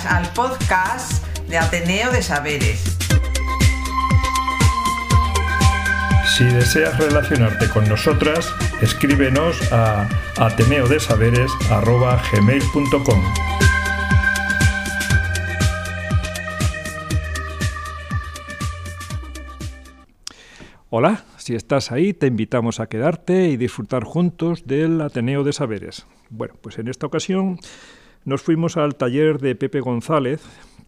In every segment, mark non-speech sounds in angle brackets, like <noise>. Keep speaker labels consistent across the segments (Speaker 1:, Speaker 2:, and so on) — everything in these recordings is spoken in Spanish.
Speaker 1: Bienvenidas al podcast de Ateneo de Saberes.
Speaker 2: Si deseas relacionarte con nosotras, escríbenos a ateneodesaberes.gmail.com Hola, si estás ahí, te invitamos a quedarte y disfrutar juntos del Ateneo de Saberes. Bueno, pues en esta ocasión nos fuimos al taller de Pepe González,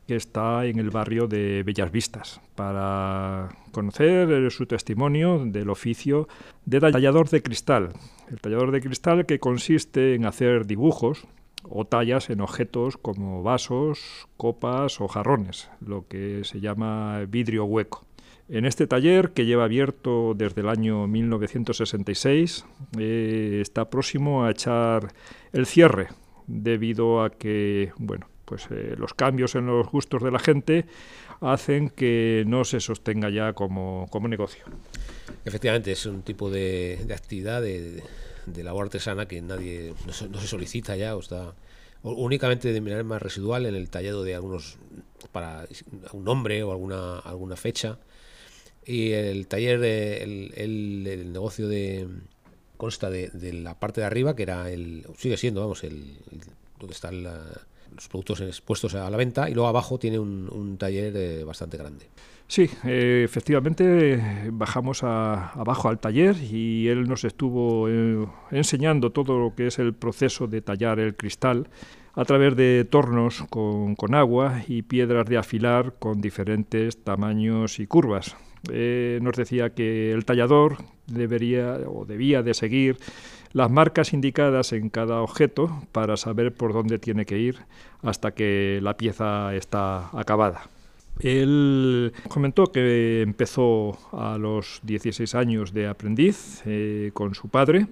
Speaker 2: que está en el barrio de Bellas Vistas, para conocer su testimonio del oficio de tallador de cristal. El tallador de cristal que consiste en hacer dibujos o tallas en objetos como vasos, copas o jarrones, lo que se llama vidrio hueco. En este taller, que lleva abierto desde el año 1966, eh, está próximo a echar el cierre debido a que, bueno, pues eh, los cambios en los gustos de la gente hacen que no se sostenga ya como, negocio.
Speaker 3: Efectivamente, es un tipo de, actividad de, labor artesana que nadie no se, solicita ya o está únicamente de manera más residual en el tallado de algunos para un nombre o alguna alguna fecha y el taller el, el negocio de consta de, la parte de arriba, que era el. sigue siendo, vamos, el, donde están los productos expuestos a la venta, y luego abajo tiene un, taller eh, bastante grande.
Speaker 2: Sí, eh, efectivamente bajamos abajo al taller y él nos estuvo eh, enseñando todo lo que es el proceso de tallar el cristal a través de tornos con agua y piedras de afilar con diferentes tamaños y curvas. Nos decía que el tallador debería o debía de seguir las marcas indicadas en cada objeto para saber por dónde tiene que ir hasta que la pieza está acabada. Él comentó que empezó a los 16 años de aprendiz eh, con su padre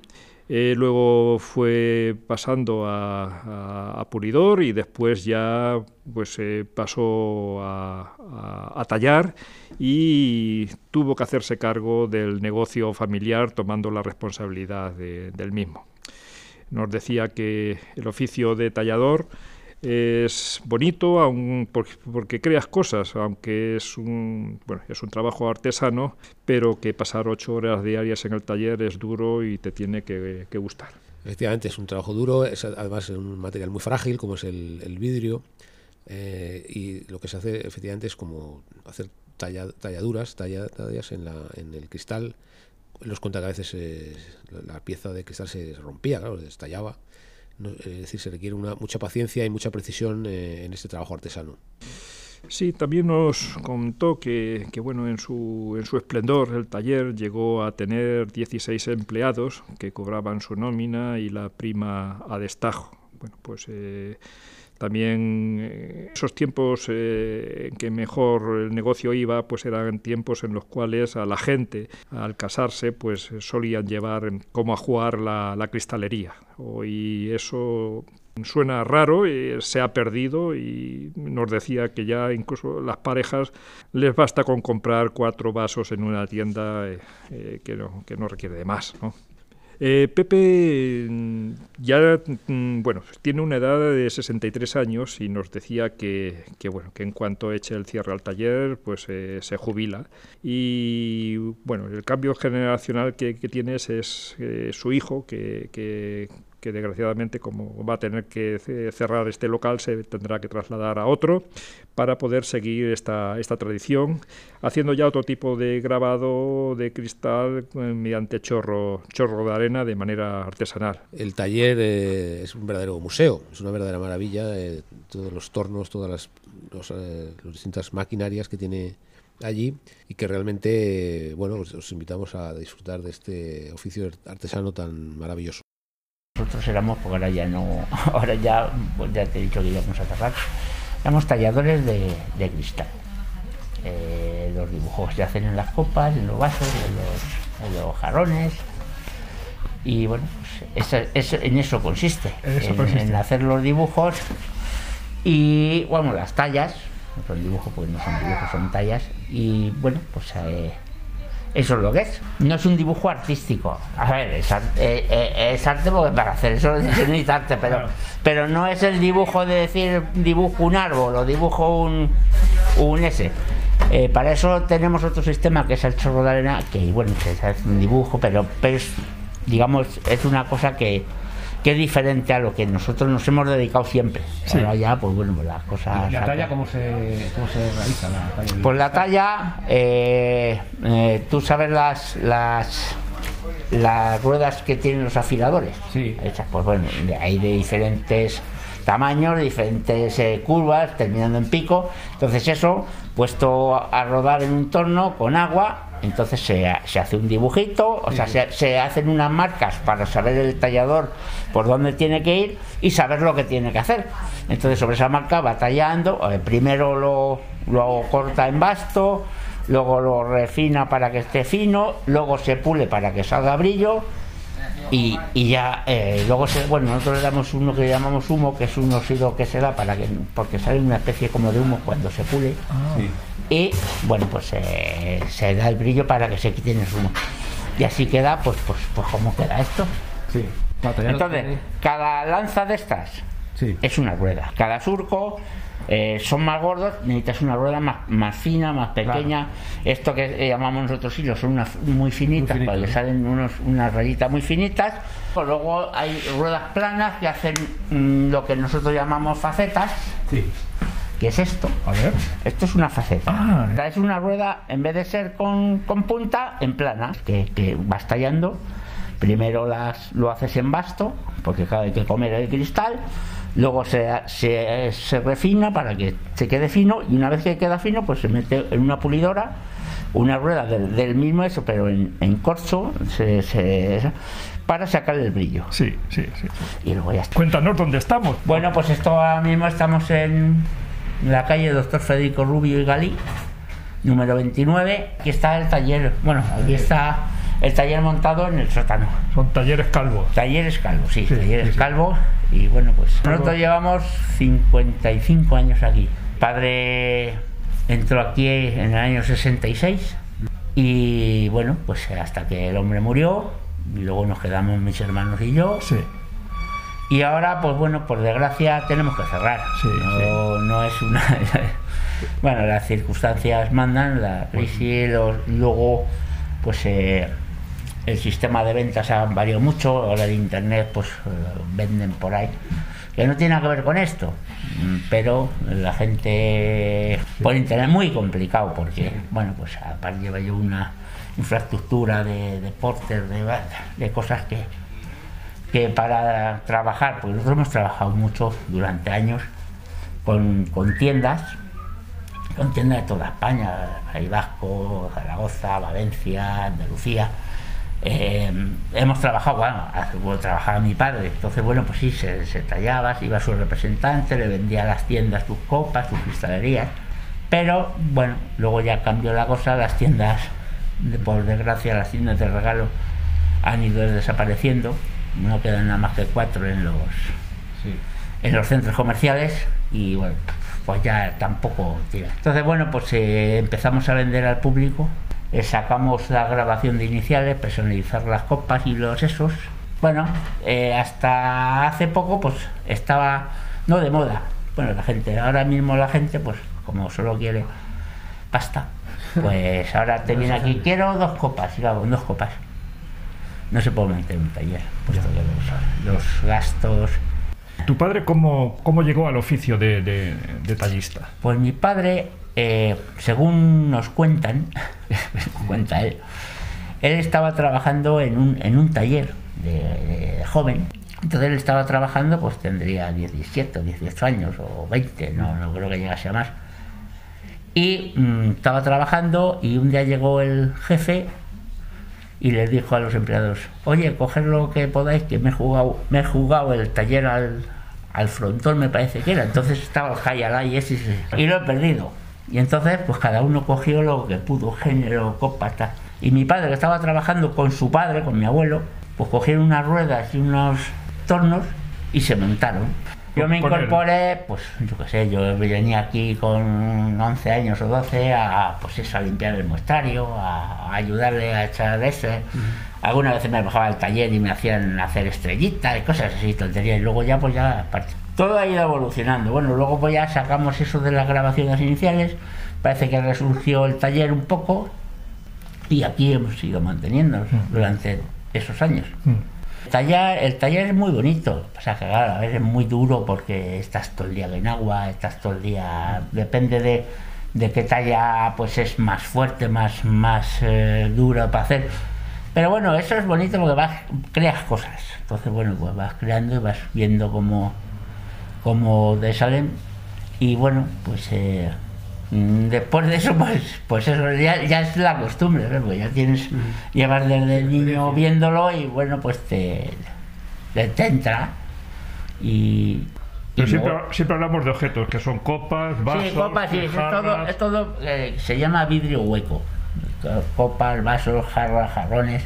Speaker 2: eh, luego fue pasando a, Puridor y después ya pues pasó a, tallar y tuvo que hacerse cargo del negocio familiar tomando la responsabilidad del mismo. Nos decía que el oficio de tallador es bonito aun porque, creas cosas, aunque es un, bueno, es un trabajo artesano, pero que pasar ocho horas diarias en el taller es duro y te tiene que, gustar.
Speaker 3: Efectivamente, es un trabajo duro, es además un material muy frágil como es el, vidrio, eh, y lo que se hace efectivamente es como hacer talladuras, tallas en, la, en el cristal, los cuenta que a veces eh, la pieza de cristal se rompía, claro, se estallaba es decir, se requiere una, mucha paciencia y mucha precisión eh, en este trabajo artesano.
Speaker 2: Sí, también nos contó que, bueno, en su, en su esplendor el taller llegó a tener 16 empleados que cobraban su nómina y la prima a destajo. Bueno, pues eh, también eh, esos tiempos eh, en que mejor el negocio iba, pues eran tiempos en los cuales a la gente, al casarse, pues solían llevar como a jugar la, cristalería. Hoy eso suena raro, y se ha perdido y nos decía que ya incluso las parejas les basta con comprar cuatro vasos en una tienda eh, que, no, que no requiere de más. ¿no? Eh, Pepe mm, ya mm, bueno, tiene una edad de 63 años y nos decía que, bueno, que en cuanto eche el cierre al taller, pues eh, se jubila. Y bueno, el cambio generacional que, que tienes es eh, su hijo, que, que desgraciadamente como va a tener que cerrar este local se tendrá que trasladar a otro para poder seguir esta, esta tradición, haciendo ya otro tipo de grabado de cristal eh, mediante chorro, chorro de arena de manera artesanal.
Speaker 3: El taller eh, es un verdadero museo, es una verdadera maravilla, eh, todos los tornos, todas las distintas maquinarias que tiene allí y que realmente, bueno, os invitamos a disfrutar de este oficio artesano tan maravilloso
Speaker 4: nosotros éramos, porque ahora ya no, <laughs> ahora ya, pues ya te he dicho que íbamos a cerrar, éramos talladores de, cristal. Eh, los dibujos se hacen en las copas, en los vasos, en los, jarrones. Y bueno, pues en eso consiste, en, hacer los dibujos y, bueno, las tallas, no son dibujos porque no son dibujos, son tallas. Y bueno, pues eh, eso es lo que es. No es un dibujo artístico. A ver, es, ar- eh, eh, es arte porque para hacer eso <laughs> necesita arte, pero, pero no es el dibujo de decir dibujo un árbol o dibujo un, un ese. Eh, para eso tenemos otro sistema que es el chorro de arena, que bueno, es un dibujo, pero, pero es, digamos, es una cosa que, que es diferente a lo que nosotros nos hemos dedicado siempre.
Speaker 2: Sí.
Speaker 4: Ahora ya, pues bueno, pues las cosas...
Speaker 5: ¿Y la talla cómo se, cómo se realiza? La talla del-
Speaker 4: Pues la talla, eh, eh, tú sabes las, las las ruedas que tienen los afiladores.
Speaker 5: Sí.
Speaker 4: Hechas, pues bueno, hay de diferentes tamaños, de diferentes eh, curvas, terminando en pico. Entonces eso, puesto a rodar en un torno con agua, entonces se, ha- se hace un dibujito, o sea, se, se hacen unas marcas para saber el tallador por dónde tiene que ir y saber lo que tiene que hacer. Entonces sobre esa marca va tallando, eh, primero lo, lo corta en basto, luego lo refina para que esté fino, luego se pule para que salga brillo y, y ya eh, luego se, bueno nosotros le damos uno que llamamos humo que es un óxido que se da para que porque sale una especie como de humo cuando se pule
Speaker 5: Sí.
Speaker 4: Y bueno pues eh, se da el brillo para que se quiten el humo y así queda pues pues pues como queda esto
Speaker 5: Sí.
Speaker 4: Entonces cada lanza de estas
Speaker 5: Sí.
Speaker 4: es una rueda. Cada surco eh, son más gordos, necesitas una rueda más, más fina, más pequeña. Esto que eh, llamamos nosotros hilos son unas muy finitas,
Speaker 5: Muy
Speaker 4: salen unos, unas rayitas muy finitas. Pues luego hay ruedas planas que hacen mm, lo que nosotros llamamos facetas,
Speaker 5: Sí.
Speaker 4: Que es esto.
Speaker 2: A ver.
Speaker 4: Esto es una faceta.
Speaker 2: Ah.
Speaker 4: O sea, es una rueda, en vez de ser con, con punta, en plana, que, que vas tallando. Primero las, lo haces en basto, porque claro, hay que comer el cristal. Luego se, se, se refina para que se quede fino. Y una vez que queda fino, pues se mete en una pulidora, una rueda del, del mismo eso, pero en, en corcho, se, se- para sacar el brillo.
Speaker 2: Sí, sí, sí.
Speaker 4: Y luego ya está.
Speaker 2: Cuéntanos dónde estamos.
Speaker 4: Bueno, pues esto ahora mismo estamos en la calle Doctor Federico Rubio y Galí, número 29. Aquí está el taller, bueno, aquí está el taller montado en el sótano.
Speaker 2: Son talleres calvos.
Speaker 4: Talleres Calvo, sí,
Speaker 2: Sí,
Speaker 4: Talleres
Speaker 2: sí, sí.
Speaker 4: Calvo. Y bueno, pues nosotros llevamos 55 años aquí. Padre entró aquí en el año 66 y bueno, pues hasta que el hombre murió y luego nos quedamos mis hermanos y yo.
Speaker 2: Sí.
Speaker 4: Y ahora, pues bueno, por desgracia tenemos que cerrar.
Speaker 2: Sí,
Speaker 4: no, no es una. <laughs> bueno, las circunstancias mandan, la crisis, los- luego, pues eh, el sistema de ventas ha variado mucho. Ahora el internet, pues eh, venden por ahí. Que no tiene nada que ver con esto, mm, pero la gente por internet es muy complicado porque, bueno, pues aparte lleva yo una infraestructura de deportes, de, de cosas que, que para trabajar, porque nosotros hemos trabajado mucho durante años con, con tiendas, con tiendas de toda España, País Vasco, Zaragoza, Valencia, Andalucía. Eh, hemos trabajado, bueno, trabajaba mi padre, entonces bueno, pues sí, se, se tallaba, se iba a su representante, le vendía a las tiendas sus copas, sus cristalerías, pero bueno, luego ya cambió la cosa, las tiendas, por desgracia, las tiendas de regalo han ido desapareciendo, no quedan nada más que cuatro en los,
Speaker 5: Sí.
Speaker 4: en los centros comerciales y bueno, pues ya tampoco tira. Entonces bueno, pues eh, empezamos a vender al público, eh, sacamos la grabación de iniciales, personalizar las copas y los esos. Bueno, eh, hasta hace poco pues estaba no de moda. Bueno, la gente, ahora mismo la gente pues como solo quiere pasta, <laughs> pues ahora te viene aquí, quiero dos copas y hago dos copas. No se puede meter en un taller, puesto que los, los gastos
Speaker 2: ¿Tu padre cómo, cómo llegó al oficio de, de- de tallista?
Speaker 4: Pues mi padre, eh, según nos cuentan, <laughs> cuenta él, él estaba trabajando en un, en un taller de, de joven. Entonces él estaba trabajando, pues tendría 17 o 18 años o 20, no, no creo que llegase a más. Y mm, estaba trabajando y un día llegó el jefe y les dijo a los empleados, oye, coger lo que podáis, que me he jugado, me he jugado el taller al, al frontón, me parece que era. Entonces estaba el Hayalá y ese, y lo he perdido. Y entonces, pues cada uno cogió lo que pudo, género, copa, tal. Y mi padre, que estaba trabajando con su padre, con mi abuelo, pues cogieron unas ruedas y unos tornos y se montaron. Yo me incorporé, pues yo qué sé, yo venía aquí con 11 años o 12 a, pues eso, a limpiar el muestrario, a, a ayudarle a echar ese. Algunas veces me bajaba al taller y me hacían hacer estrellitas y cosas así, tonterías. Y luego ya, pues ya, aparte. Todo ha ido evolucionando. Bueno, luego pues ya sacamos eso de las grabaciones iniciales. Parece que resurgió el taller un poco y aquí hemos ido manteniéndonos durante esos años. Taller, el taller es muy bonito, o sea que claro, a veces es muy duro porque estás todo el día en agua, estás todo el día, depende de, de qué talla pues es más fuerte, más, más eh, duro para hacer. Pero bueno, eso es bonito porque vas, creas cosas. Entonces bueno, pues vas creando y vas viendo cómo, cómo te salen. Y bueno, pues eh, después de eso, pues, pues eso ya, ya es la costumbre, ¿no? Pues ya tienes, llevas desde niño viéndolo y bueno, pues te, te, te entra. Y,
Speaker 2: Pero
Speaker 4: y
Speaker 2: siempre,
Speaker 4: luego-
Speaker 2: siempre hablamos de objetos, que son copas, vasos,
Speaker 4: Sí, copas, sí, es
Speaker 2: jarras.
Speaker 4: todo, es todo eh, se llama vidrio hueco. Copas, vasos, jarras, jarrones.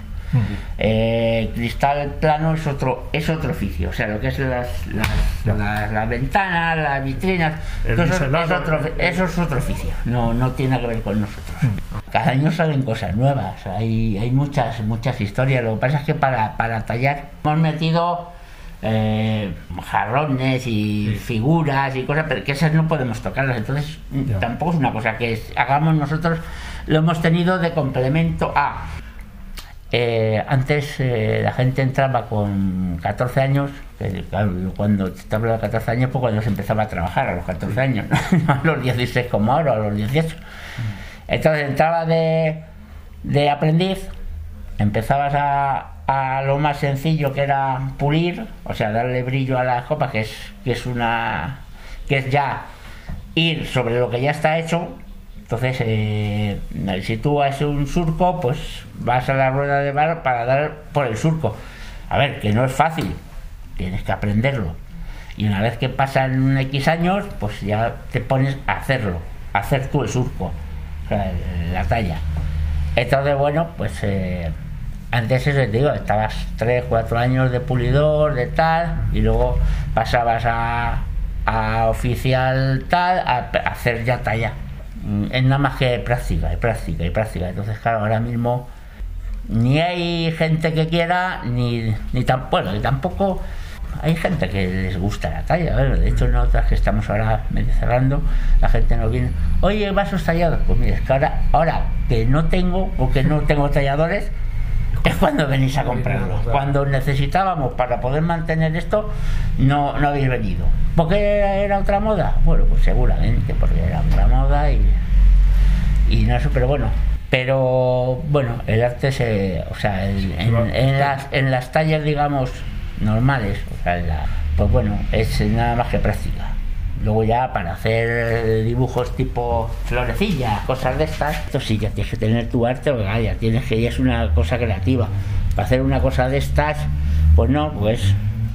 Speaker 4: Eh, cristal plano es otro es otro oficio, o sea, lo que es las, las, las- las ventanas, las vitrinas, eso, es otro, eso es otro oficio, no, no tiene que ver con nosotros. Cada año salen cosas nuevas, hay, hay muchas, muchas historias, lo que pasa es que para, para tallar hemos metido eh, jarrones y figuras y cosas, pero que esas no podemos tocarlas. Entonces, mm, tampoco es una cosa que es- hagamos nosotros, lo hemos tenido de complemento a. eh, antes eh, la gente entraba con 14 años, que, claro, yo cuando te hablo de 14 años, pues cuando se empezaba a trabajar a los 14 años, <laughs> no a los 16 como ahora, a los 18. Entonces entraba de, de aprendiz, empezabas a, a lo más sencillo que era pulir, o sea, darle brillo a la copa, que es, que es una que es ya ir sobre lo que ya está hecho. Entonces, eh, si tú haces un surco, pues vas a la rueda de bar para dar por el surco. A ver, que no es fácil, tienes que aprenderlo. Y una vez que pasan X años, pues ya te pones a hacerlo, a hacer tú el surco, la talla. Entonces, bueno, pues eh, antes eso te digo, estabas 3, 4 años de pulidor, de tal, y luego pasabas a, oficial tal, a hacer ya talla. Mm, Es nada más que práctica, y práctica, y práctica. Entonces, claro, ahora mismo ni hay gente que quiera, ni, ni tan, bueno, tampoco hay gente que les gusta la talla. de hecho, nosotras que estamos ahora medio cerrando, la gente nos viene, oye, vasos tallados. Pues mira, es que ahora, ahora que no tengo, o que no tengo talladores, es cuando venís a comprarlos. Cuando necesitábamos para poder mantener esto, no, no habéis venido. ¿Por qué era otra moda? Bueno, pues seguramente, porque era otra moda y, y no sé, pero bueno. Pero bueno, el arte se. O sea, el- en, en las, en las tallas, digamos, normales, o sea, la- pues bueno, es nada más que práctica. Luego ya para hacer dibujos tipo florecillas, cosas de estas, esto sí ya tienes que tener tu arte, porque ah, ya tienes que ya es una cosa creativa. Para hacer una cosa de estas, pues no, pues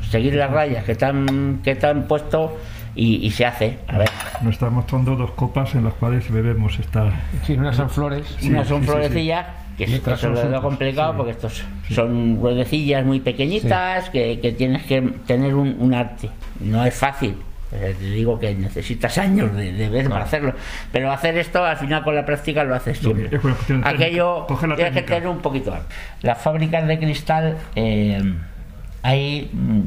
Speaker 4: seguir las rayas que han, que te han puesto y, y se hace. A ver,
Speaker 2: Nos está mostrando dos copas en las cuales bebemos esta...
Speaker 5: Sí, unas son flores.
Speaker 4: unas son
Speaker 2: sí, sí, sí.
Speaker 4: florecillas, que es,
Speaker 5: otras
Speaker 4: eso es lo complicado,
Speaker 2: sí.
Speaker 4: porque estos son ruedecillas muy pequeñitas que, que tienes que tener un, un arte. No es fácil. Eh, Te digo que necesitas años de, de ver para hacerlo. Pero hacer esto, al final con la práctica lo haces siempre.
Speaker 2: Es una cuestión de técnica.
Speaker 4: Aquello tienes que tener un poquito. arte. Las fábricas de cristal eh, hay mm,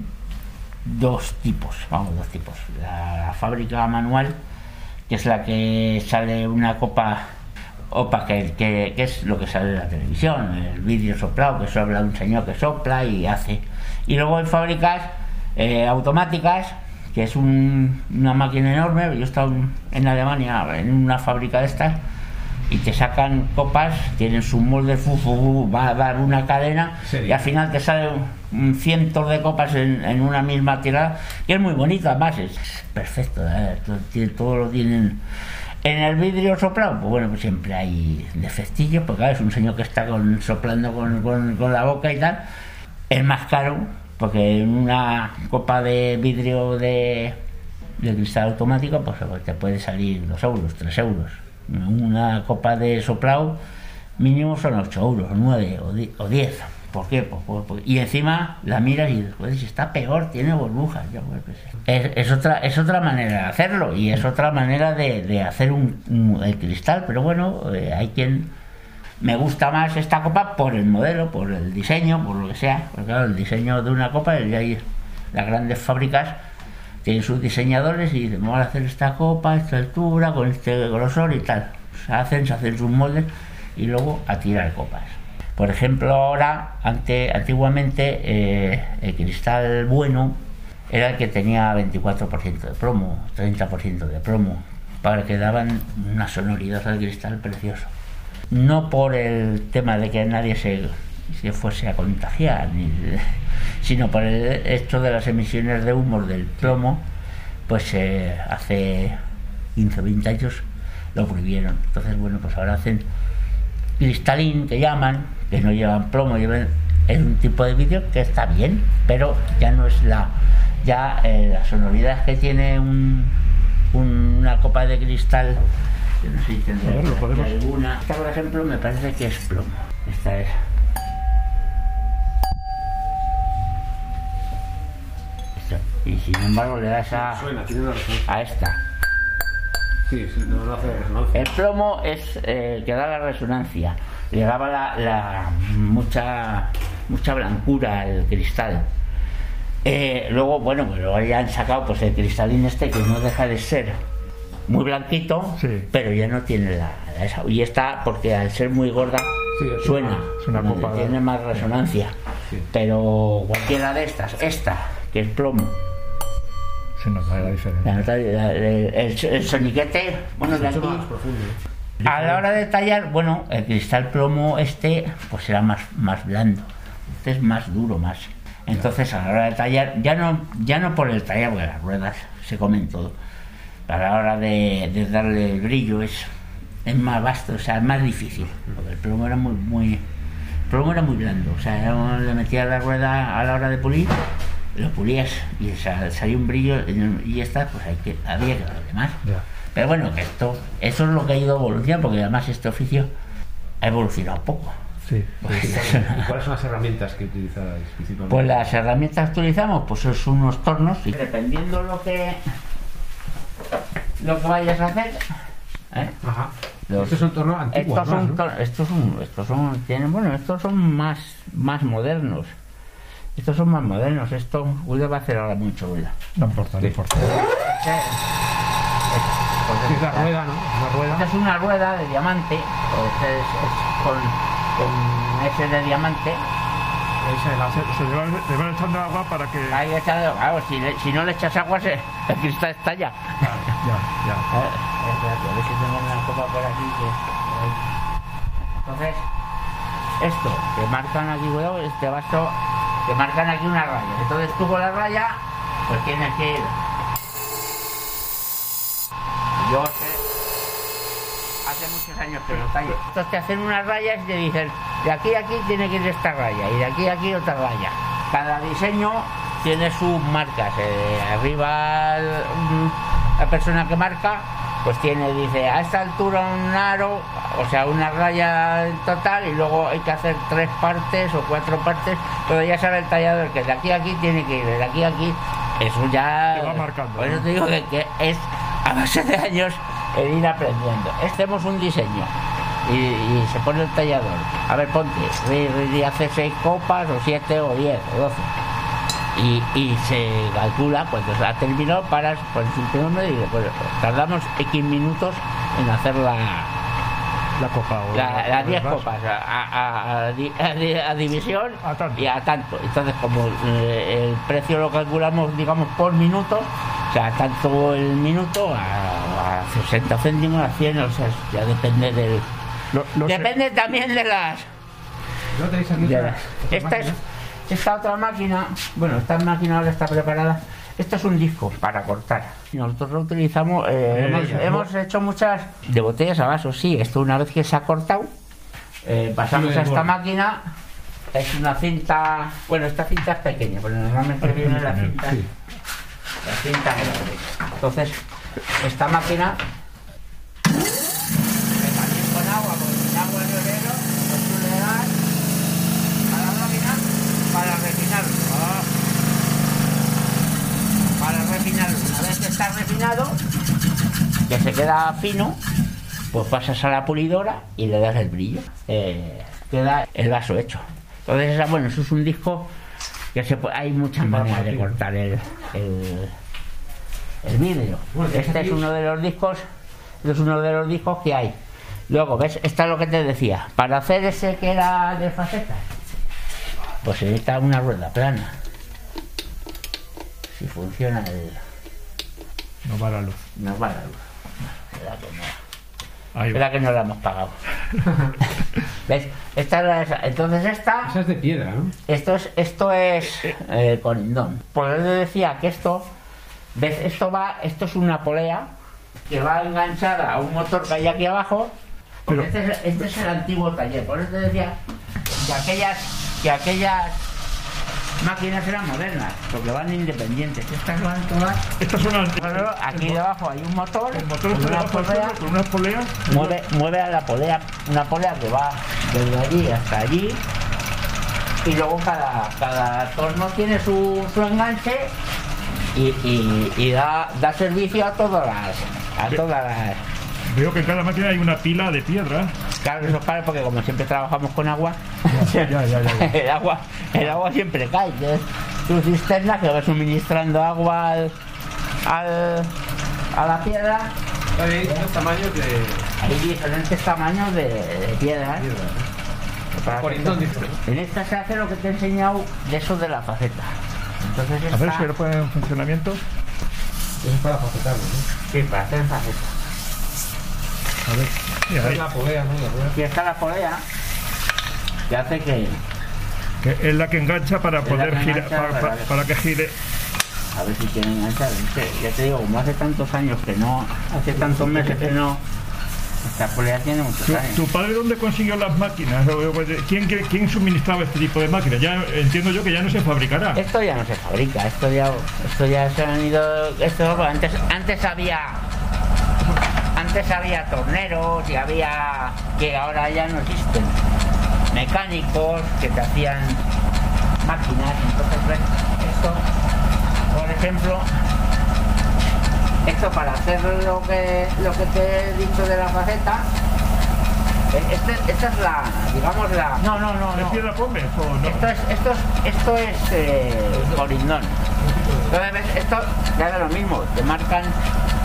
Speaker 4: dos tipos, vamos, dos tipos. La, la fábrica manual, que es la que sale una copa opa, que, que- que es lo que sale en la televisión, el vídeo soplado, que sopla un señor que sopla y hace. Y luego hay fábricas eh, automáticas, que es un- una máquina enorme. Yo he estado en- Alemania en una fábrica de estas y te sacan copas, tienen su molde, fu, fu, fu, va a dar una cadena y al final te salen cientos de copas en, en una misma tirada, que es muy bonito además, es perfecto, ¿eh? todo, lo tienen. En el vidrio soplado, pues bueno, pues siempre hay defectillos, porque claro, es un señor que está con, soplando con, con- con la boca y tal. Es más caro, porque en una copa de vidrio de, cristal automático, pues, pues te puede salir 2 euros, 3 euros. Una copa de soplado mínimo son 8 euros, 9 o 10. ¿Por qué? Pues, pues, pues- y encima la miras y dices, "Joder, si está peor, tiene burbujas. Pues, es, es otra, es otra manera de hacerlo y es otra manera de, hacer un, un- el cristal. Pero bueno, eh, hay quien me gusta más esta copa por el modelo, por el diseño, por lo que sea. Porque claro, el diseño de una copa, y hay las grandes fábricas tienen sus diseñadores y dicen, vamos a hacer esta copa, esta altura, con este grosor y tal. Se hacen, se hacen sus moldes y luego a tirar copas. Por ejemplo, ahora, ante, antiguamente, eh, el cristal bueno era el que tenía 24% de plomo, 30% de plomo, para que daban una sonoridad al cristal precioso. No por el tema de que nadie se, se fuese a contagiar, <laughs> sino por el hecho de las emisiones de humo del plomo, pues hace 15 o 20 años lo prohibieron. Entonces, bueno, pues ahora hacen cristalín que llaman, que no llevan plomo, llevan es un tipo de vídeo que está bien, pero ya no es la ya eh, la sonoridad que tiene un, un- una copa de cristal. Yo no sé si tendrá
Speaker 2: A ver, lo podemos-
Speaker 4: alguna. Esta, por ejemplo, me parece que es plomo. Esta es. Esta. Y sin embargo le das a,
Speaker 5: Suena, tiene
Speaker 4: a esta.
Speaker 5: Sí, sí, no, no hace resonancia.
Speaker 4: El plomo es eh, el que da la resonancia, le daba la, la- mucha mucha blancura al cristal. Eh, luego, bueno, pues luego ya han sacado pues el cristalín este que no deja de ser muy blanquito,
Speaker 2: Sí.
Speaker 4: pero ya no tiene la, la esa. Y está porque al ser muy gorda
Speaker 5: Sí, es
Speaker 4: suena,
Speaker 5: una-
Speaker 2: es una
Speaker 4: ¿no?
Speaker 2: copa-
Speaker 4: tiene más resonancia.
Speaker 5: Sí.
Speaker 4: Pero cualquiera de estas, esta que es plomo,
Speaker 2: Se nota la diferencia.
Speaker 4: la nota- la- el, el- el soniquete, bueno, de aquí,
Speaker 5: más profundo. ¿eh?
Speaker 4: a la hora de tallar, bueno, el cristal plomo este pues será más, más blando, este es más duro, más. Entonces a la hora de tallar, ya no, ya no por el tallar, porque las ruedas se comen todo, a la hora de, de darle el brillo es, es más vasto, o sea, es más difícil, porque el plomo era muy, muy, el plomo era muy blando, o sea, le metías la rueda a la hora de pulir, lo pulías y sa- salía un brillo y esta pues hay que, había que darle más. Pero bueno, que esto, eso es lo que ha ido evolucionando, porque además este oficio ha evolucionado poco.
Speaker 2: Sí.
Speaker 5: ¿Y cuáles son las herramientas que utilizáis principalmente?
Speaker 4: Pues las herramientas que utilizamos, pues son unos tornos, y dependiendo lo que lo que vayas a hacer, ¿eh?
Speaker 5: Ajá.
Speaker 4: Los-
Speaker 5: Estos son tornos antiguos,
Speaker 4: estos son,
Speaker 5: ¿no?
Speaker 4: estos son, estos son, tienen, bueno, estos son más, más modernos. Estos son más modernos. Esto, Wilde va a hacer ahora mucho, Wilde.
Speaker 2: No importa, no importa.
Speaker 5: Sí, es la rueda, ¿no? La rueda.
Speaker 4: Esta es una rueda de diamante, sea, es- es con, con ese de diamante.
Speaker 2: Se, se, le le van echando agua para que. Ya,
Speaker 4: Ahí echado, claro, si, le- si no le echas agua, se, <laughs> el cristal estalla.
Speaker 2: ya.
Speaker 4: A ver, <laughs> espérate, a ver si tengo una copa por aquí. que- ahí. Entonces, esto, te marcan aquí, cuidado, este vaso, te marcan aquí una raya. Entonces tú con la raya, pues tienes que ir. Yo sé, hace muchos años que lo tallo. Estos te hacen unas rayas y te dicen, de aquí a aquí tiene que ir esta raya, y de aquí a aquí otra raya. Cada diseño tiene sus marcas. eh, arriba el- un- la persona que marca, pues tiene, dice, a esta altura un aro, o sea, una raya en total, y luego hay que hacer tres partes o cuatro partes, pero ya sabe el tallador que de aquí a aquí tiene que ir, de aquí a aquí, eso ya...
Speaker 2: Te va marcando,
Speaker 4: Por eso
Speaker 2: ¿no?
Speaker 4: te digo que, que es a base de años el ir aprendiendo. Hacemos un diseño y, y se pone el tallador. A ver, ponte, Ri hace seis copas o siete o diez o doce. Y, y se calcula cuando se ha terminado, paras por el cronómetro y dices, pues tardamos X minutos en hacer la,
Speaker 2: La copa. o
Speaker 4: la-
Speaker 2: la-
Speaker 4: las 10
Speaker 2: vas-
Speaker 4: copas a, a- a di- a di- a división y a tanto. Entonces, como eh, el precio lo calculamos, digamos, por minuto, o sea, tanto el minuto a, a 60 céntimos, a 100, o sea, ya depende del.
Speaker 2: Lo- lo sé.
Speaker 4: Depende también de las.
Speaker 5: ¿No tenéis
Speaker 4: de esta es esta otra máquina, bueno, esta máquina ahora está preparada. Esto es un disco para cortar. Nosotros lo utilizamos, eh,
Speaker 2: Eh,
Speaker 4: hemos,
Speaker 2: ya,
Speaker 4: hemos hecho muchas de botellas a vasos, sí. Esto una vez que se ha cortado, eh, pasamos
Speaker 5: Sí,
Speaker 4: a esta
Speaker 5: bueno.
Speaker 4: máquina. Es una cinta, bueno, esta cinta es pequeña, pero normalmente viene la cinta,
Speaker 2: Sí.
Speaker 4: la cinta grande. Entonces, esta máquina para afinar para afinar para afinar una vez que está refinado, que se queda fino, pues pasas a la pulidora y le das el brillo. Eh, queda el vaso hecho. Entonces, bueno, eso es un disco que se puede, hay muchas maneras de cortar el el vidrio. Este es uno de los discos, este es uno de los discos que hay. Luego, ¿ves? Esta es lo que te decía. Para hacer ese que era de facetas, pues se necesita una rueda plana. Si funciona el.
Speaker 2: No va la luz.
Speaker 4: No va la luz. Será que no. Será que no la hemos pagado. <laughs> ¿Ves? Esta es la esa. Entonces esta.
Speaker 5: Esa es de piedra, ¿no?
Speaker 4: Esto es, esto es eh, conindón. Por eso decía que esto, ¿ves? Esto va, esto es una polea que va enganchada a un motor que hay aquí abajo.
Speaker 2: Pero-
Speaker 4: este, es, este es el antiguo taller. Por eso te decía que aquellas, que aquellas máquinas eran modernas, porque van independientes. Estas van todas.
Speaker 2: Estas son las-
Speaker 4: Pero aquí debajo hay un motor,
Speaker 2: el motor
Speaker 4: con una polea,
Speaker 2: suelo con unas poleas.
Speaker 4: mueve, mueve a la polea, una polea que va desde allí hasta allí y luego cada, cada torno tiene su, su enganche y, y- y da, da servicio a todas las a todas las
Speaker 2: Veo que en cada máquina hay una pila de piedra.
Speaker 4: claro eso es claro porque como siempre trabajamos con agua
Speaker 2: Ya, ya, ya, ya. <laughs>
Speaker 4: el agua el agua siempre cae es tu cisterna que va suministrando agua al, al- a la piedra
Speaker 5: Hay distintos tamaños de
Speaker 4: hay diferentes tamaños de, de piedras
Speaker 5: piedra.
Speaker 4: Para
Speaker 5: Por
Speaker 4: que-
Speaker 5: entonces,
Speaker 4: En esta se hace lo que te he enseñado de eso de la faceta. Entonces
Speaker 2: A ver si lo pone en funcionamiento.
Speaker 5: Eso es para facetarlo, ¿no?
Speaker 4: Sí, para hacer faceta.
Speaker 2: A ver.
Speaker 5: Esa
Speaker 2: ahí.
Speaker 5: es la polea, ¿no?
Speaker 4: Aquí está la polea que hace que...
Speaker 2: Que es la que engancha para
Speaker 4: Es
Speaker 2: poder girar, para,
Speaker 4: para
Speaker 2: para-
Speaker 4: que-
Speaker 2: para que gire.
Speaker 4: A ver si quieren enganchar. Ya te digo, como hace tantos años que no... Hace tantos meses que no... Esta polea tiene muchos
Speaker 2: ¿Tu,
Speaker 4: años.
Speaker 2: tu padre dónde consiguió las máquinas? O- ¿Quién, quién, quién suministraba este tipo de máquinas? Ya entiendo yo que ya no se fabricará.
Speaker 4: Esto ya no se fabrica, esto ya, esto ya se han ido, esto pues, antes, antes había, antes había torneros y había que ahora ya no existen, mecánicos que te hacían máquinas, entonces esto, por ejemplo, esto para hacer lo que lo que te he dicho de la faceta, eh, este- esta es la, digamos la, no, no, no,
Speaker 2: ¿Es
Speaker 4: no.
Speaker 2: o no?
Speaker 4: Esto es, esto es, esto es eh, corindón. Entonces, ¿ves? esto ya da lo mismo, te marcan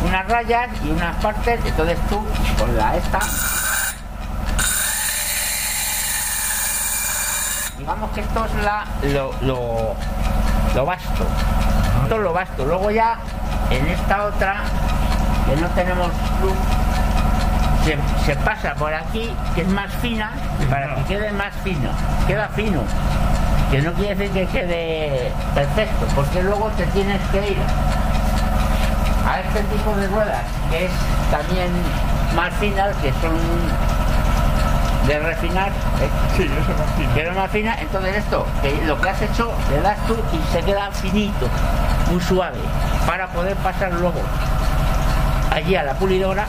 Speaker 4: unas rayas y unas partes, entonces tú con la esta. Digamos que esto es la, lo, lo, lo vasto. Esto es lo vasto. Luego ya en esta otra, que no tenemos luz, se, se pasa por aquí, que es más fina, para que quede más fino. Queda fino. Que no quiere decir que quede perfecto, porque luego te tienes que ir a este tipo de ruedas, que es también más finas, que son de refinar, ¿eh?
Speaker 2: Sí, eso es más fino.
Speaker 4: pero más fina, entonces esto, que lo que has hecho, le das tú y se queda finito, muy suave, para poder pasar luego allí a la pulidora,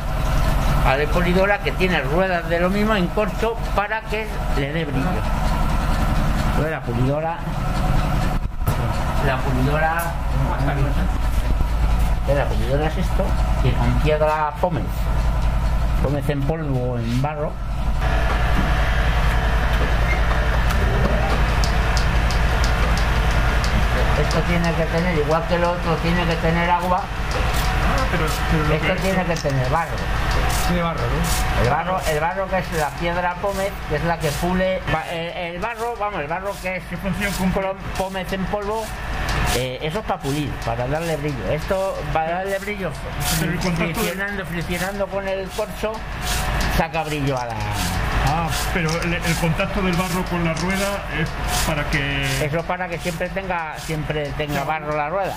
Speaker 4: a la pulidora que tiene ruedas de lo mismo en corcho para que le dé brillo. Entonces la pulidora, la pulidora, la pulidora es esto, que con piedra pómez, pómez en polvo o en barro, esto tiene que tener, igual que el otro tiene que tener agua,
Speaker 2: Ah, pero,
Speaker 4: esto
Speaker 2: que-
Speaker 4: tiene que tener barro.
Speaker 5: Tiene barro, ¿no?
Speaker 4: El barro, el barro que es la piedra pómez, que es la que pule. va- El, el barro, vamos, el barro que es pómez en polvo, eh, eso es para pulir, para darle brillo. Esto, para darle brillo, friccionando, friccionando con el corcho, saca brillo a la.
Speaker 2: Ah, pero el, el contacto del barro con la rueda es para que...
Speaker 4: Eso para que siempre tenga, siempre tenga barro la rueda.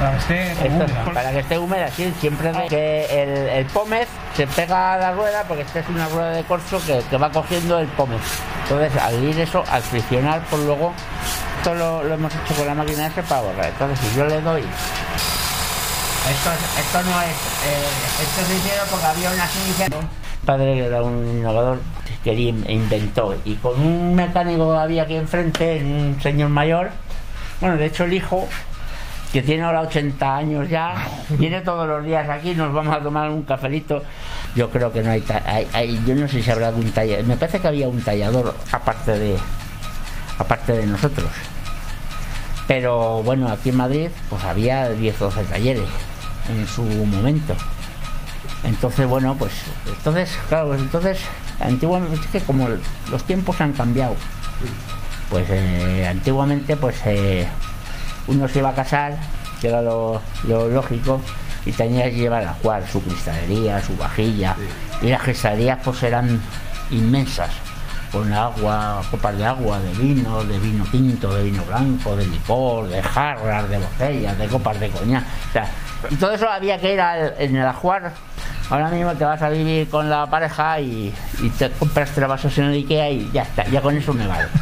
Speaker 5: Para que esté
Speaker 4: Esto,
Speaker 5: húmeda.
Speaker 4: para que esté húmeda, sí, siempre que el, el pómez se pega a la rueda, porque esta es una rueda de corcho que, que va cogiendo el pómez. Entonces, al ir eso, al friccionar, pues luego, esto lo, lo hemos hecho con la máquina ese para borrar. Entonces, si yo le doy. Esto, es- esto no es. eh, esto se hicieron porque había iniciativas. Mi padre, que era un innovador, quería, inventó. Y con un mecánico que había aquí enfrente, un señor mayor, bueno, de hecho, el hijo que tiene ahora 80 años ya, <laughs> viene todos los días aquí, nos vamos a tomar un cafelito. Yo creo que no hay, hay- hay- yo no sé si habrá algún tallador, me parece que había un tallador aparte de aparte de nosotros. Pero bueno, aquí en Madrid pues había 10 o 12 talleres en su momento. Entonces, bueno, pues entonces, claro, pues entonces, antiguamente, es que como los tiempos han cambiado, pues eh, antiguamente, pues eh, uno se iba a casar, que era lo, lo lógico, y tenía que llevar a jugar su cristalería, su vajilla, y las cristalerías pues eran inmensas, con agua, copas de agua, de vino, de vino tinto, de vino blanco, de licor, de jarras, de botellas, de copas de coñac, o sea, y todo eso había que ir al- en el ajuar. Ahora mismo te vas a vivir con la pareja y, y te compras tres vasos en el Ikea y ya está, ya con eso me vale. <laughs>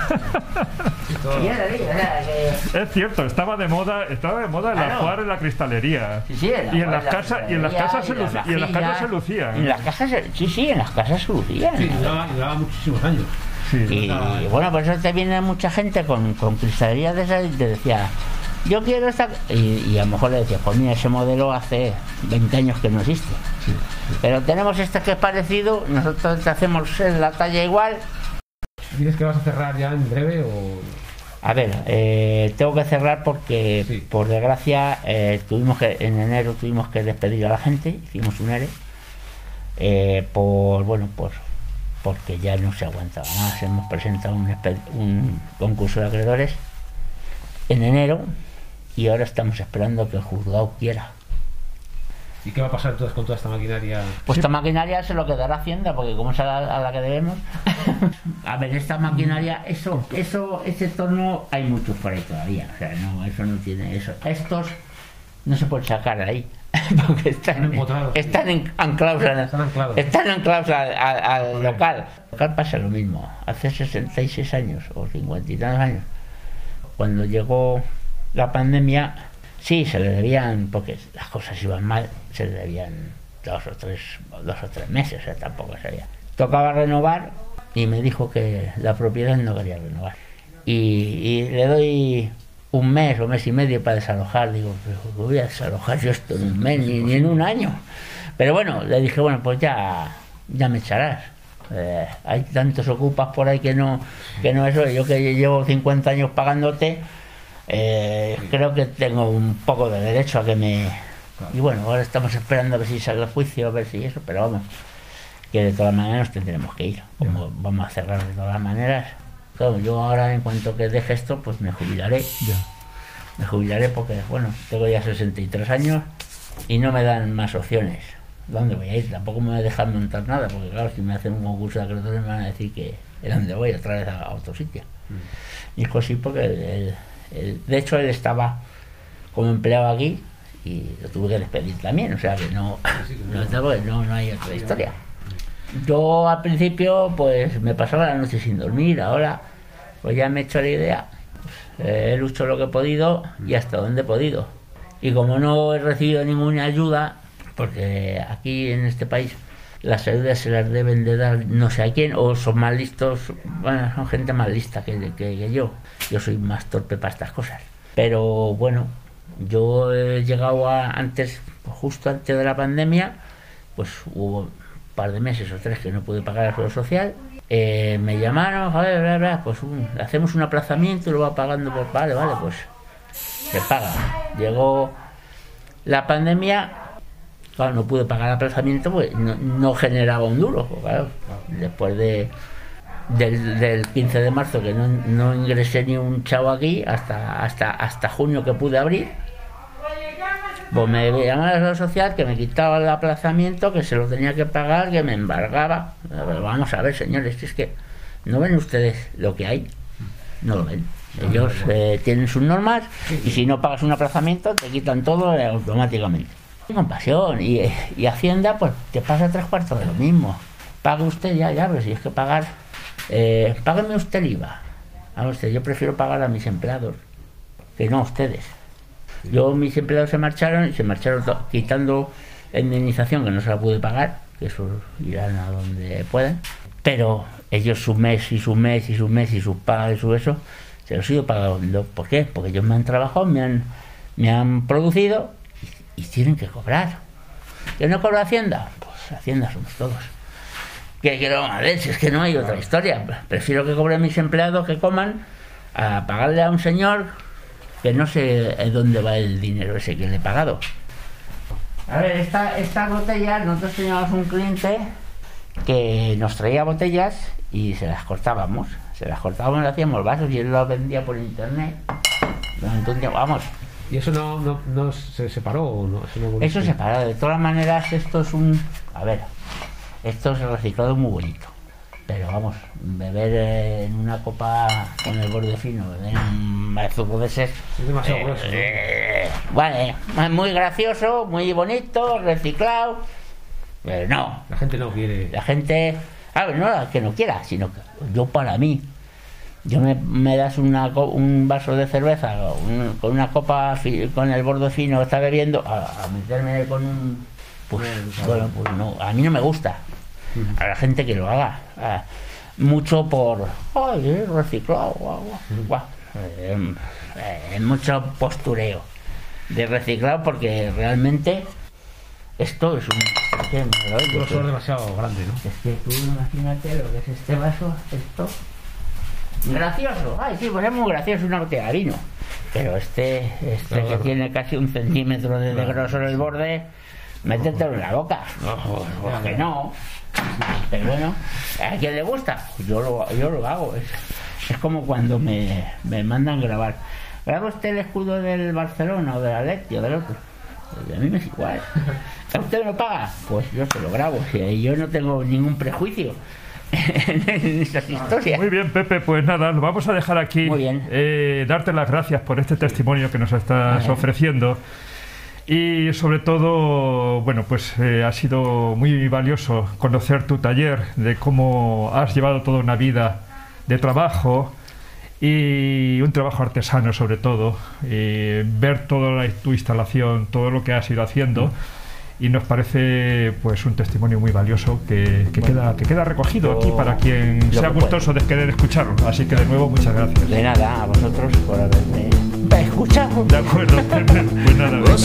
Speaker 4: Y es
Speaker 2: cierto, estaba de moda, estaba de moda el
Speaker 4: Claro.
Speaker 2: ajuar en la cristalería.
Speaker 4: Sí, sí, en la-
Speaker 2: y en las
Speaker 4: la
Speaker 2: casas y en las
Speaker 4: cristalería,
Speaker 2: casas se luci- y en las casas se
Speaker 4: vajillas.
Speaker 2: lucían.
Speaker 4: En las casas, se- sí, sí, en las casas se lucían.
Speaker 5: Sí, duraba, duraba muchísimos años.
Speaker 2: Sí.
Speaker 4: Y bueno, por eso te viene mucha gente con, con cristalerías de esas y te decía, yo quiero esta. Y, y a lo mejor le decía, pues mira, ese modelo hace 20 años que no existe. Pero tenemos este que es parecido, nosotros te hacemos la talla igual.
Speaker 5: ¿Dices que vas a cerrar ya en breve o...?
Speaker 4: A ver, eh, tengo que cerrar porque,
Speaker 5: Sí.
Speaker 4: por desgracia, eh, tuvimos que en enero tuvimos que despedir a la gente, hicimos un ERE, eh, por bueno, pues porque ya no se aguantaba más. Hemos presentado un, un concurso de acreedores en enero y ahora estamos esperando que el juzgado quiera.
Speaker 5: ¿Y qué va a pasar entonces con toda esta maquinaria?
Speaker 4: Pues esta maquinaria se lo quedará Hacienda, porque como es a la, a la que debemos. <laughs> a ver, esta maquinaria, eso, eso, ese tono hay muchos por ahí todavía. O sea, no, eso no tiene eso. Estos no se pueden sacar de ahí. <laughs> Porque están,
Speaker 5: Están empotrados.
Speaker 4: están en- anclados, al-
Speaker 5: Están anclados.
Speaker 4: están anclados al, al- al local. El local pasa lo mismo. Hace 66 años o 50 y tantos años, cuando llegó la pandemia, sí, se le debían, porque las cosas iban mal, se le debían dos o tres, dos o tres meses, o sea, tampoco sabía. Tocaba renovar y me dijo que la propiedad no quería renovar. Y, y le doy un mes o mes y medio para desalojar. Digo, pero ¿cómo voy a desalojar yo esto en un mes ni, ni en un año? Pero bueno, le dije, bueno, pues ya, ya me echarás. Eh, hay tantos ocupas por ahí que no, que no eso. Yo que llevo 50 años pagándote, eh, creo que tengo un poco de derecho a que me... Y bueno, ahora estamos esperando a ver si sale el juicio, a ver si eso, pero vamos, que de todas maneras nos tendremos que ir. Como vamos a cerrar de todas maneras. Claro, yo ahora en cuanto que deje esto, pues me jubilaré. Me jubilaré porque, bueno, tengo ya 63 años y no me dan más opciones. ¿Dónde voy a ir? Tampoco me voy a dejar montar nada, porque claro, si me hacen un concurso de acreedores me van a decir que ¿de dónde voy? Otra vez a, a otro sitio. Y es así porque, él- él- de hecho, él estaba como empleado aquí y lo tuve que despedir también, o sea que no, <laughs> no, no hay otra historia. Yo al principio pues me pasaba la noche sin dormir, ahora pues ya me he hecho la idea, pues, eh, he luchado lo que he podido y hasta donde he podido. Y como no he recibido ninguna ayuda, porque aquí en este país las ayudas se las deben de dar no sé a quién, o son más listos, bueno, son gente más lista que, que- que yo. Yo soy más torpe para estas cosas. Pero bueno, yo he llegado antes, justo antes de la pandemia, pues hubo un par de meses o tres que no pude pagar el seguro social. Eh, me llamaron, a ver, bla, bla, pues hacemos un aplazamiento y lo va pagando por vale, vale, pues se paga. Llegó la pandemia, claro, no pude pagar el aplazamiento, pues no, no generaba un duro, claro, después de del, del 15 de marzo que no, no ingresé ni un chavo aquí hasta hasta hasta junio que pude abrir pues me llamaron a la social que me quitaba el aplazamiento que se lo tenía que pagar que me embargaba. Pero vamos a ver señores es que no ven ustedes lo que hay no lo ven. Ellos eh, tienen sus normas y si no pagas un aplazamiento te quitan todo eh, automáticamente compasión y, y Hacienda pues te pasa tres cuartos de lo mismo. Pague usted ya ya pero si es que pagar eh, págame usted el IVA. A usted yo prefiero pagar a mis empleados que no a ustedes. Yo mis empleados se marcharon y se marcharon quitando indemnización que no se la pude pagar que eso irán a donde puedan. Pero ellos su mes y su mes y su mes y su paga y su eso se los ido pagando. ¿por qué? porque ellos me han trabajado me han me han producido y, tienen que cobrar. ¿Que no cobra Hacienda? Pues Hacienda somos todos. ¿Qué quiero a ver? Si es que no hay otra historia. Prefiero que cobren mis empleados que coman a pagarle a un señor que no sé dónde va el dinero ese que le he pagado. A ver, esta, esta botella, nosotros teníamos un cliente que nos traía botellas y se las cortábamos. Se las cortábamos hacíamos vasos y él los vendía por internet. Tiempo, vamos,
Speaker 5: ¿Y eso no, no, no se separó o no? Eso, no
Speaker 4: eso se para. De todas maneras, esto es un. A ver, esto es reciclado muy bonito. Pero vamos, beber eh, en una copa con el borde fino, beber un zumo de ser.
Speaker 5: Es demasiado grueso. ¿no?
Speaker 4: Eh, vale, es muy gracioso, muy bonito, reciclado. Pero no,
Speaker 5: La gente no quiere.
Speaker 4: la gente. A ver, no la que no quiera, sino que yo para mí. Yo me, me das una, un vaso de cerveza un- con una copa fi- con el borde fino que está bebiendo, a, a meterme con un. Pues, bueno, pues no, a mí no me gusta. A la gente que lo haga. Mucho por. Ay, reciclado, guau, guau. Eh, eh, mucho postureo de reciclado porque realmente esto es un. es que me lo
Speaker 5: Un
Speaker 4: oigo,
Speaker 5: grosor demasiado grande, ¿no?
Speaker 4: es que tú imagínate lo que es este vaso, esto. Gracioso, ay, sí, pues es muy gracioso de vino. Pero este, este
Speaker 5: Claro,
Speaker 4: que
Speaker 5: claro.
Speaker 4: tiene casi un centímetro de, de grosor el borde, métetelo en la boca. Pues, pues que no. Pero bueno, ¿a quién le gusta? Yo lo, yo lo hago. Es, es como cuando me, me mandan grabar. ¿Graba usted el escudo del Barcelona o del Atleti o del otro? Pues a mí me es igual. ¿A usted me lo paga? Pues yo se lo grabo. Si yo no tengo ningún prejuicio en esas historias.
Speaker 2: Muy bien, Pepe, pues nada, lo vamos a dejar aquí.
Speaker 4: Muy bien.
Speaker 2: Eh, darte las gracias por este testimonio que nos estás ofreciendo. Y sobre todo, bueno, pues eh, ha sido muy valioso conocer tu taller, de cómo has llevado toda una vida de trabajo y un trabajo artesano sobre todo, y ver toda la- tu instalación, todo lo que has ido haciendo. Y nos parece pues un testimonio muy valioso que, que queda, que queda recogido aquí para quien sea gustoso de querer escucharlo. Así que de nuevo, muchas gracias.
Speaker 4: De nada, a vosotros por haberme escuchado.
Speaker 2: De acuerdo. <laughs> Pues nada,
Speaker 6: Well,